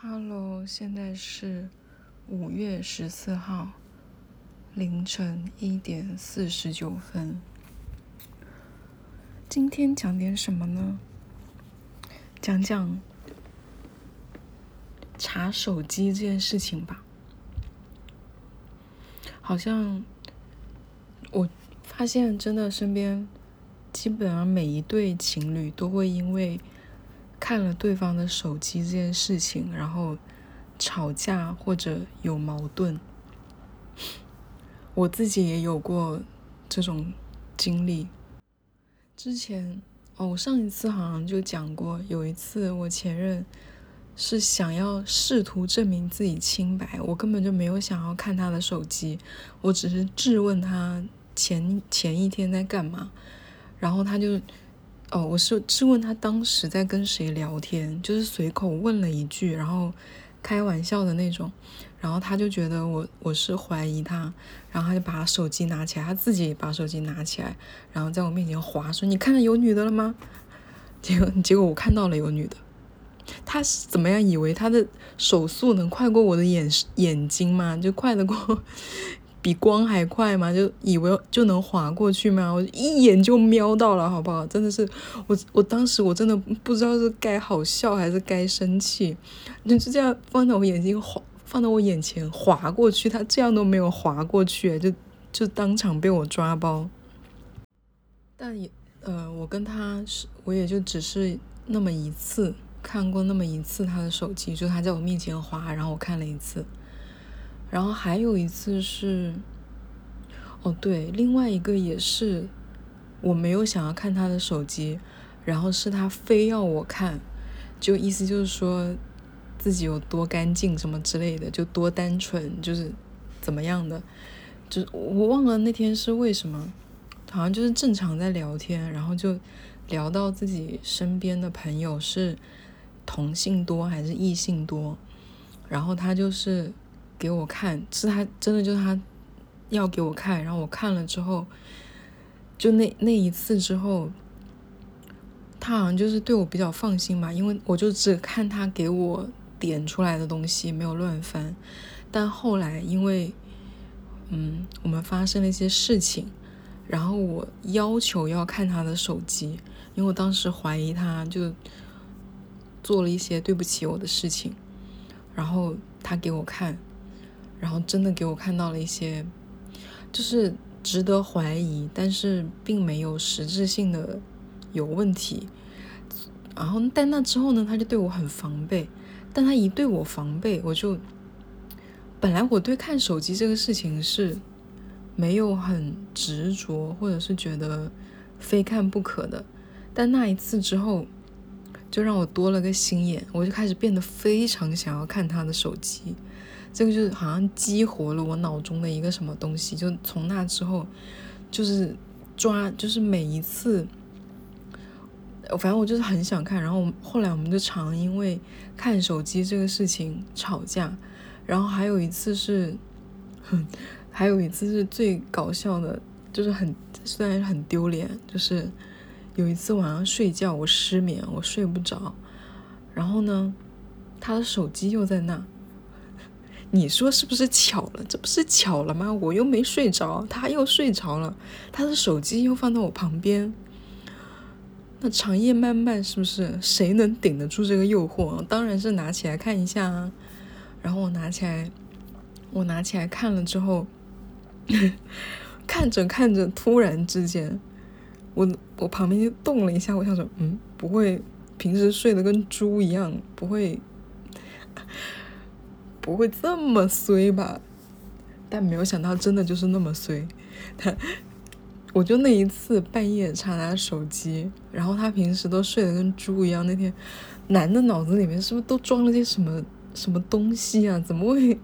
Hello，现在是五月十四号凌晨一点四十九分。今天讲点什么呢？讲讲查手机这件事情吧。好像我发现，真的身边基本上每一对情侣都会因为。看了对方的手机这件事情，然后吵架或者有矛盾，我自己也有过这种经历。之前哦，我上一次好像就讲过，有一次我前任是想要试图证明自己清白，我根本就没有想要看他的手机，我只是质问他前前一天在干嘛，然后他就。哦，我是质问他当时在跟谁聊天，就是随口问了一句，然后开玩笑的那种，然后他就觉得我我是怀疑他，然后他就把手机拿起来，他自己把手机拿起来，然后在我面前划说：“你看到有女的了吗？” 结果结果我看到了有女的，他是怎么样以为他的手速能快过我的眼眼睛吗？就快得过。比光还快吗？就以为就能划过去吗？我一眼就瞄到了，好不好？真的是我，我当时我真的不知道是该好笑还是该生气。你就这样放在我眼睛划，放到我眼前划过去，他这样都没有划过去，就就当场被我抓包。但也呃，我跟他是，我也就只是那么一次看过那么一次他的手机，就他在我面前划，然后我看了一次。然后还有一次是，哦对，另外一个也是，我没有想要看他的手机，然后是他非要我看，就意思就是说自己有多干净什么之类的，就多单纯，就是怎么样的，就我忘了那天是为什么，好像就是正常在聊天，然后就聊到自己身边的朋友是同性多还是异性多，然后他就是。给我看，是他真的就是他要给我看，然后我看了之后，就那那一次之后，他好像就是对我比较放心吧，因为我就只看他给我点出来的东西，没有乱翻。但后来因为，嗯，我们发生了一些事情，然后我要求要看他的手机，因为我当时怀疑他就做了一些对不起我的事情，然后他给我看。然后真的给我看到了一些，就是值得怀疑，但是并没有实质性的有问题。然后，但那之后呢，他就对我很防备。但他一对我防备，我就本来我对看手机这个事情是没有很执着，或者是觉得非看不可的。但那一次之后，就让我多了个心眼，我就开始变得非常想要看他的手机。这个就是好像激活了我脑中的一个什么东西，就从那之后，就是抓，就是每一次，反正我就是很想看。然后后来我们就常因为看手机这个事情吵架。然后还有一次是，还有一次是最搞笑的，就是很虽然很丢脸，就是有一次晚上睡觉我失眠，我睡不着，然后呢，他的手机又在那。你说是不是巧了？这不是巧了吗？我又没睡着，他又睡着了，他的手机又放到我旁边。那长夜漫漫，是不是？谁能顶得住这个诱惑？当然是拿起来看一下啊。然后我拿起来，我拿起来看了之后，看着看着，突然之间，我我旁边就动了一下。我想说，嗯，不会平时睡得跟猪一样，不会。不会这么衰吧？但没有想到，真的就是那么衰。他，我就那一次半夜查他手机，然后他平时都睡得跟猪一样。那天，男的脑子里面是不是都装了些什么什么东西啊？怎么会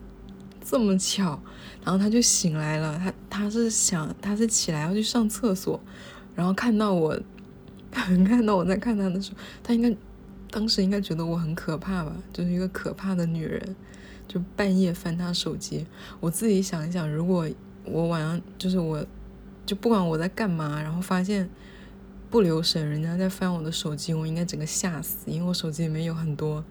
这么巧？然后他就醒来了，他他是想他是起来要去上厕所，然后看到我，看到我在看他的时候，他应该当时应该觉得我很可怕吧？就是一个可怕的女人。就半夜翻他手机，我自己想一想，如果我晚上就是我，就不管我在干嘛，然后发现不留神人家在翻我的手机，我应该整个吓死，因为我手机里面有很多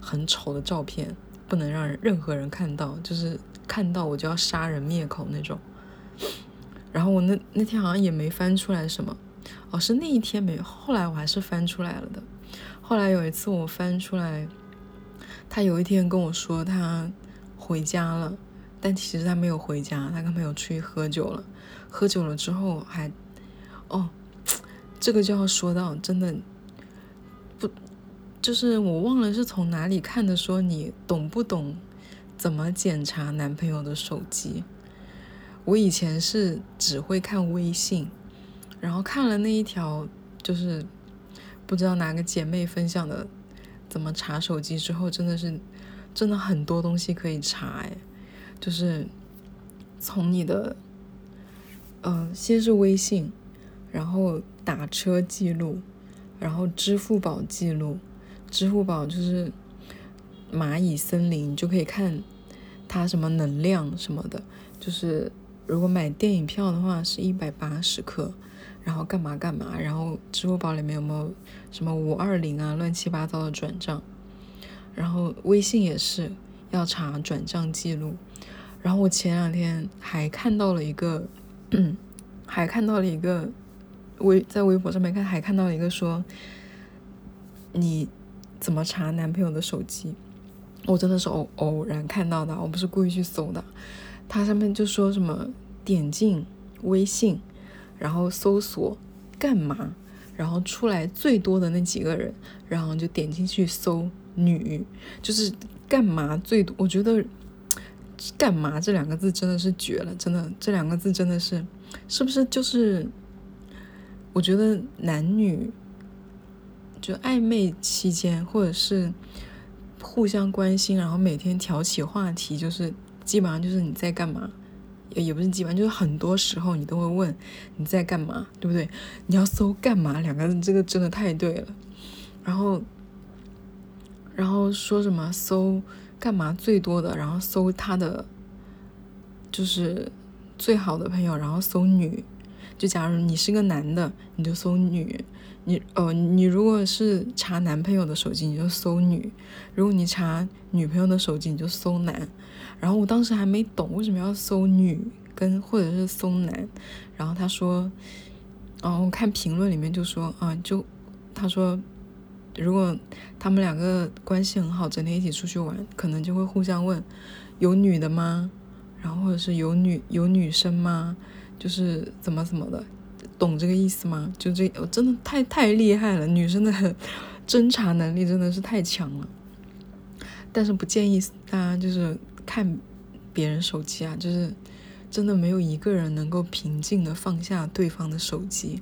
很丑的照片，不能让任何人看到，就是看到我就要杀人灭口那种。然后我那那天好像也没翻出来什么，哦，是那一天没，后来我还是翻出来了的。后来有一次我翻出来，他有一天跟我说他回家了，但其实他没有回家，他跟朋友出去喝酒了。喝酒了之后还，哦，这个就要说到真的不，就是我忘了是从哪里看的，说你懂不懂怎么检查男朋友的手机？我以前是只会看微信，然后看了那一条，就是不知道哪个姐妹分享的怎么查手机之后，真的是真的很多东西可以查哎，就是从你的。嗯，先是微信，然后打车记录，然后支付宝记录，支付宝就是蚂蚁森林，就可以看它什么能量什么的。就是如果买电影票的话是一百八十克，然后干嘛干嘛，然后支付宝里面有没有什么五二零啊乱七八糟的转账，然后微信也是要查转账记录。然后我前两天还看到了一个。嗯，还看到了一个微在微博上面看，还看到了一个说你怎么查男朋友的手机？我真的是偶偶然看到的，我不是故意去搜的。它上面就说什么点进微信，然后搜索干嘛，然后出来最多的那几个人，然后就点进去搜女，就是干嘛最多？我觉得。干嘛这两个字真的是绝了，真的这两个字真的是，是不是就是？我觉得男女就暧昧期间，或者是互相关心，然后每天挑起话题，就是基本上就是你在干嘛，也也不是基本，就是很多时候你都会问你在干嘛，对不对？你要搜干嘛两个字，这个真的太对了。然后，然后说什么搜？干嘛最多的？然后搜他的，就是最好的朋友，然后搜女。就假如你是个男的，你就搜女。你呃，你如果是查男朋友的手机，你就搜女；如果你查女朋友的手机，你就搜男。然后我当时还没懂为什么要搜女跟或者是搜男。然后他说，哦，我看评论里面就说啊，就他说。如果他们两个关系很好，整天一起出去玩，可能就会互相问：有女的吗？然后或者是有女有女生吗？就是怎么怎么的，懂这个意思吗？就这，我真的太太厉害了，女生的侦查能力真的是太强了。但是不建议大家就是看别人手机啊，就是真的没有一个人能够平静的放下对方的手机。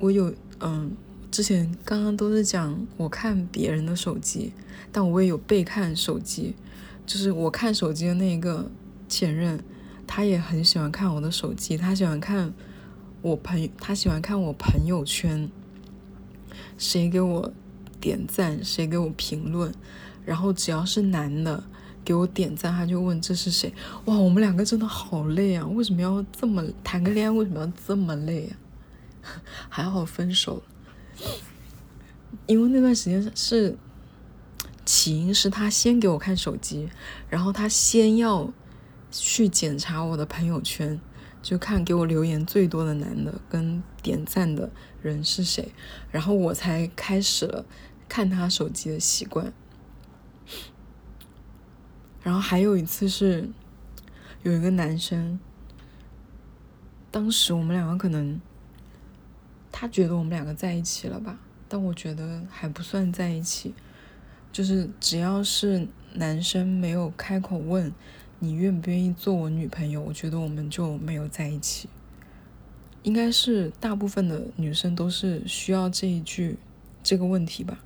我有嗯。之前刚刚都是讲我看别人的手机，但我也有被看手机，就是我看手机的那个前任，他也很喜欢看我的手机，他喜欢看我朋友，他喜欢看我朋友圈，谁给我点赞，谁给我评论，然后只要是男的给我点赞，他就问这是谁？哇，我们两个真的好累啊！为什么要这么谈个恋爱？为什么要这么累啊？还好分手。因为那段时间是起因是他先给我看手机，然后他先要去检查我的朋友圈，就看给我留言最多的男的跟点赞的人是谁，然后我才开始了看他手机的习惯。然后还有一次是有一个男生，当时我们两个可能。他觉得我们两个在一起了吧？但我觉得还不算在一起。就是只要是男生没有开口问你愿不愿意做我女朋友，我觉得我们就没有在一起。应该是大部分的女生都是需要这一句这个问题吧？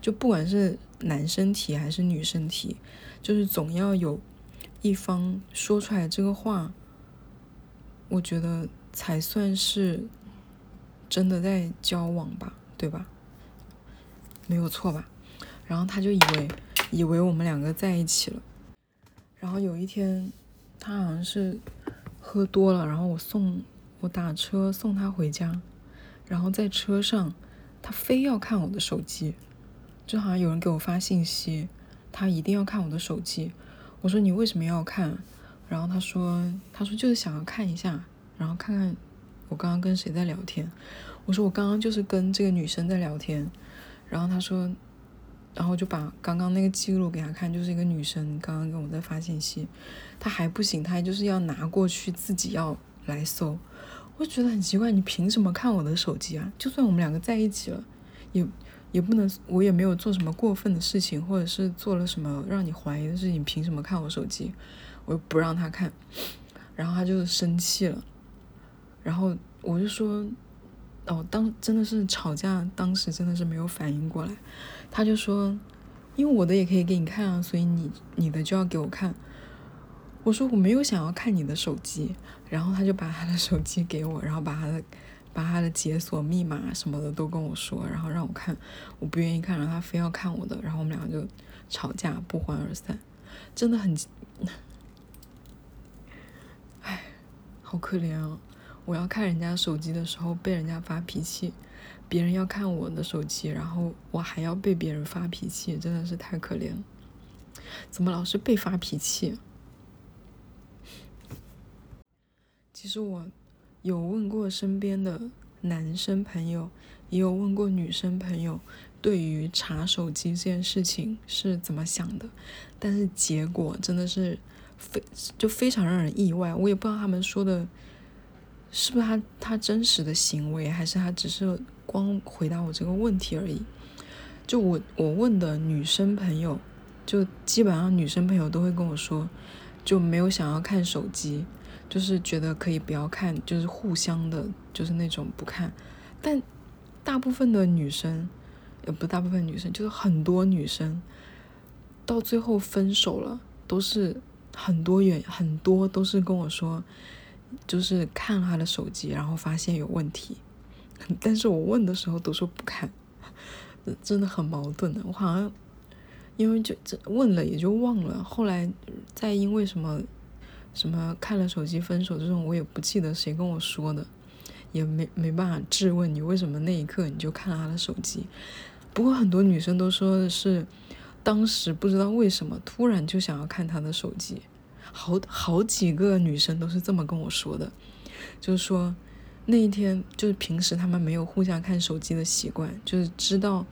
就不管是男生提还是女生提，就是总要有一方说出来这个话，我觉得才算是。真的在交往吧，对吧？没有错吧？然后他就以为以为我们两个在一起了。然后有一天，他好像是喝多了，然后我送我打车送他回家。然后在车上，他非要看我的手机，就好像有人给我发信息，他一定要看我的手机。我说你为什么要看？然后他说他说就是想要看一下，然后看看我刚刚跟谁在聊天。我说我刚刚就是跟这个女生在聊天。然后他说，然后就把刚刚那个记录给他看，就是一个女生刚刚跟我在发信息，他还不行，他就是要拿过去自己要来搜。我觉得很奇怪，你凭什么看我的手机啊？就算我们两个在一起了，也也不能，我也没有做什么过分的事情，或者是做了什么让你怀疑的事情，凭什么看我手机？我又不让他看，然后他就生气了，然后我就说，哦，当真的是吵架，当时真的是没有反应过来，他就说，因为我的也可以给你看啊，所以你你的就要给我看。我说我没有想要看你的手机，然后他就把他的手机给我，然后把他的把他的解锁密码什么的都跟我说，然后让我看，我不愿意看，然后他非要看我的，然后我们两个就吵架不欢而散，真的很，唉，好可怜啊！我要看人家手机的时候被人家发脾气，别人要看我的手机，然后我还要被别人发脾气，真的是太可怜了。怎么老是被发脾气？其实我有问过身边的男生朋友，也有问过女生朋友，对于查手机这件事情是怎么想的，但是结果真的是非就非常让人意外。我也不知道他们说的是不是他他真实的行为，还是他只是光回答我这个问题而已。就我我问的女生朋友，就基本上女生朋友都会跟我说，就没有想要看手机。就是觉得可以不要看，就是互相的，就是那种不看。但大部分的女生，也不大部分女生，就是很多女生，到最后分手了，都是很多原很多都是跟我说，就是看了他的手机，然后发现有问题。但是我问的时候都说不看，真的很矛盾的。我好像因为就问了也就忘了，后来再因为什么。什么看了手机分手这种，我也不记得谁跟我说的，也没没办法质问你为什么那一刻你就看了他的手机。不过很多女生都说的是，当时不知道为什么突然就想要看他的手机，好好几个女生都是这么跟我说的，就是说那一天就是平时他们没有互相看手机的习惯，就是知道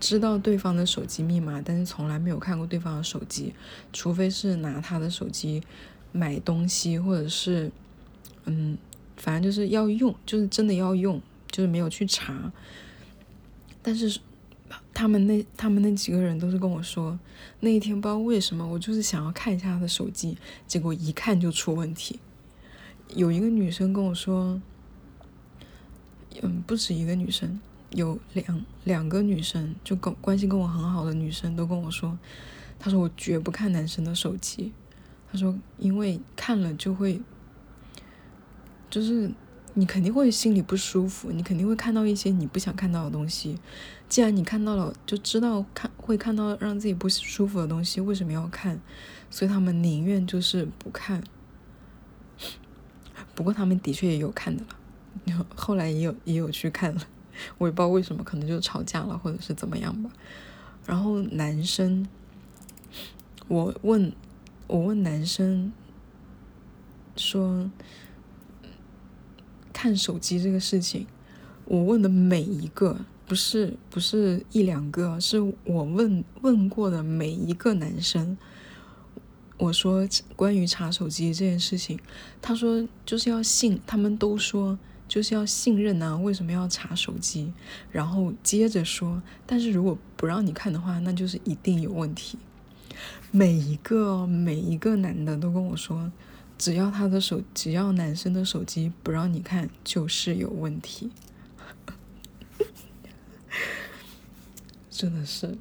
知道对方的手机密码，但是从来没有看过对方的手机，除非是拿他的手机。买东西，或者是，嗯，反正就是要用，就是真的要用，就是没有去查。但是他们那他们那几个人都是跟我说，那一天不知道为什么，我就是想要看一下他的手机，结果一看就出问题。有一个女生跟我说，嗯，不止一个女生，有两两个女生，就跟关系跟我很好的女生都跟我说，她说我绝不看男生的手机。她说：“因为看了就会，就是你肯定会心里不舒服，你肯定会看到一些你不想看到的东西。既然你看到了，就知道看会看到让自己不舒服的东西，为什么要看？所以他们宁愿就是不看。不过他们的确也有看的了，后来也有也有去看了，我也不知道为什么，可能就吵架了或者是怎么样吧。然后男生，我问。”我问男生说：“看手机这个事情，我问的每一个不是不是一两个，是我问问过的每一个男生。我说关于查手机这件事情，他说就是要信，他们都说就是要信任呐，为什么要查手机？然后接着说，但是如果不让你看的话，那就是一定有问题。”每一个每一个男的都跟我说，只要他的手，只要男生的手机不让你看，就是有问题。真的是，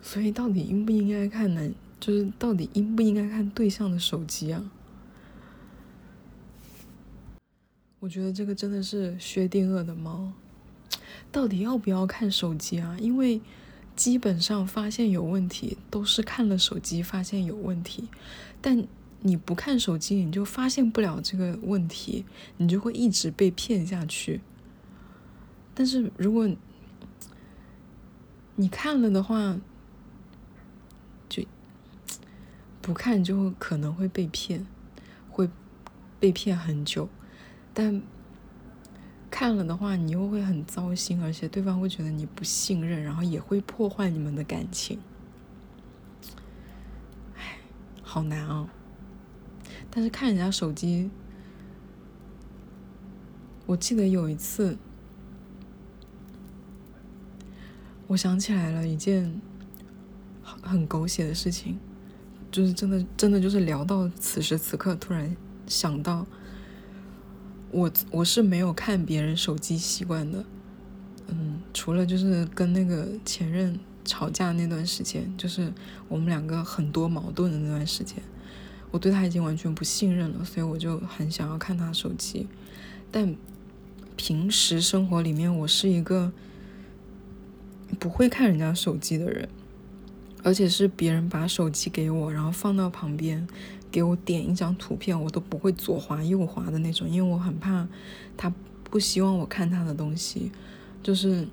所以到底应不应该看男，就是到底应不应该看对象的手机啊？我觉得这个真的是薛定谔的猫，到底要不要看手机啊？因为。基本上发现有问题都是看了手机发现有问题，但你不看手机你就发现不了这个问题，你就会一直被骗下去。但是如果你看了的话，就不看就可能会被骗，会被骗很久。但看了的话，你又会很糟心，而且对方会觉得你不信任，然后也会破坏你们的感情。唉，好难啊！但是看人家手机，我记得有一次。我想起来了一件很狗血的事情，就是真的真的就是聊到此时此刻，突然想到，我我是没有看别人手机习惯的，嗯，除了就是跟那个前任吵架那段时间，就是我们两个很多矛盾的那段时间，我对他已经完全不信任了，所以我就很想要看他手机，但平时生活里面我是一个。不会看人家手机的人，而且是别人把手机给我，然后放到旁边，给我点一张图片，我都不会左滑右滑的那种，因为我很怕他不希望我看他的东西，就是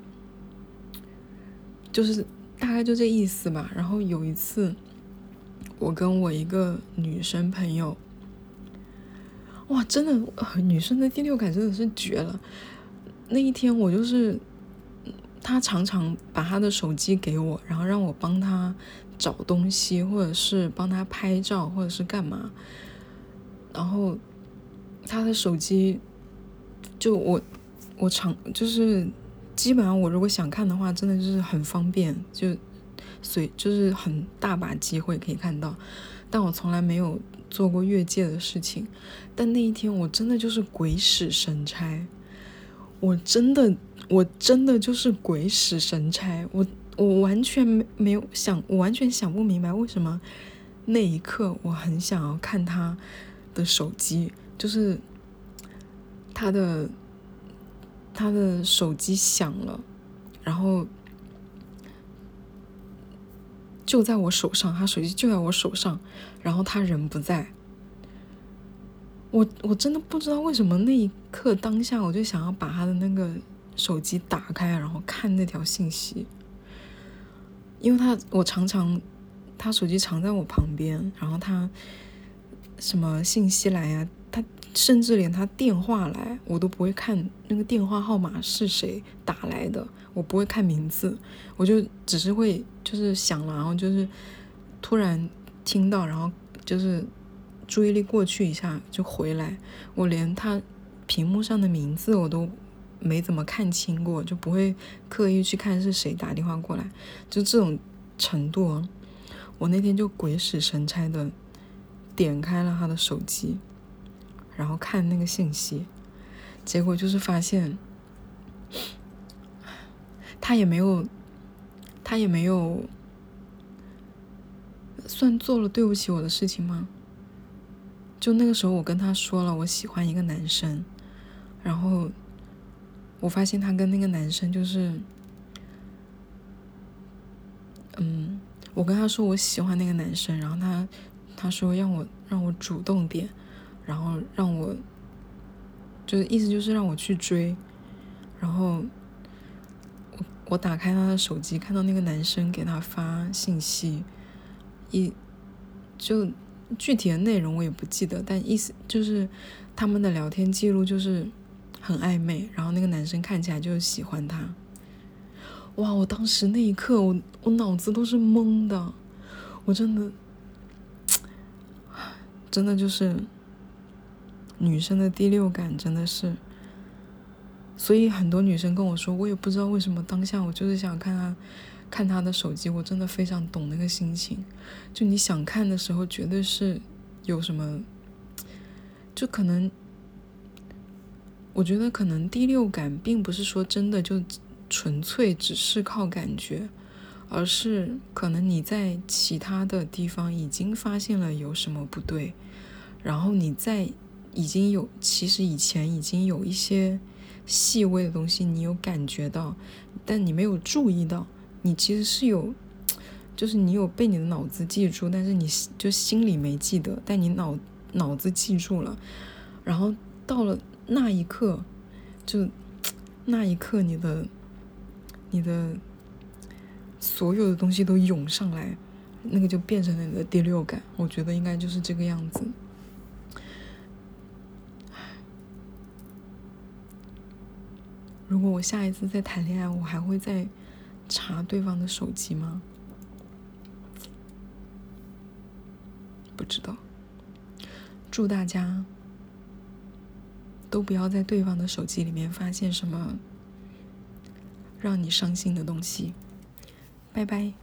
就是大概就这意思吧。然后有一次，我跟我一个女生朋友，哇，真的女生的第六感真的是绝了。那一天我就是。他常常把他的手机给我，然后让我帮他找东西，或者是帮他拍照，或者是干嘛。然后他的手机就我我常就是基本上我如果想看的话，真的就是很方便，就随就是很大把机会可以看到。但我从来没有做过越界的事情。但那一天我真的就是鬼使神差，我真的。我真的就是鬼使神差，我我完全没没有想，我完全想不明白为什么那一刻我很想要看他的手机，就是他的他的手机响了，然后就在我手上，他手机就在我手上，然后他人不在，我我真的不知道为什么那一刻当下我就想要把他的那个。手机打开，然后看那条信息，因为他我常常他手机藏在我旁边，然后他什么信息来呀，甚至连他电话来我都不会看那个电话号码是谁打来的，我不会看名字，我就只是会就是响了，然后就是突然听到，然后就是注意力过去一下就回来，我连他屏幕上的名字我都。没怎么看清过，就不会刻意去看是谁打电话过来，就这种程度。我那天就鬼使神差的点开了他的手机，然后看那个信息，结果就是发现他也没有，他也没有算做了对不起我的事情吗？就那个时候，我跟他说了我喜欢一个男生，然后。我发现他跟那个男生就是，嗯，我跟他说我喜欢那个男生，然后他他说让我让我主动点，然后让我就是意思就是让我去追，然后我我打开他的手机，看到那个男生给他发信息，一就具体的内容我也不记得，但意思就是他们的聊天记录就是。很暧昧，然后那个男生看起来就是喜欢她。哇！我当时那一刻，我我脑子都是懵的，我真的，真的就是女生的第六感真的是。所以很多女生跟我说，我也不知道为什么当下我就是想看他看他的手机，我真的非常懂那个心情。就你想看的时候，绝对是有什么，就可能。我觉得可能第六感并不是说真的就纯粹只是靠感觉，而是可能你在其他的地方已经发现了有什么不对，然后你在已经有其实以前已经有一些细微的东西你有感觉到，但你没有注意到，你其实是有，就是你有被你的脑子记住，但是你就心里没记得，但你脑脑子记住了，然后到了。那一刻，就 那一刻你的你的所有的东西都涌上来，那个就变成了你的第六感。我觉得应该就是这个样子。如果我下一次再谈恋爱，我还会再查对方的手机吗？不知道。祝大家都不要在对方的手机里面发现什么让你伤心的东西。拜拜。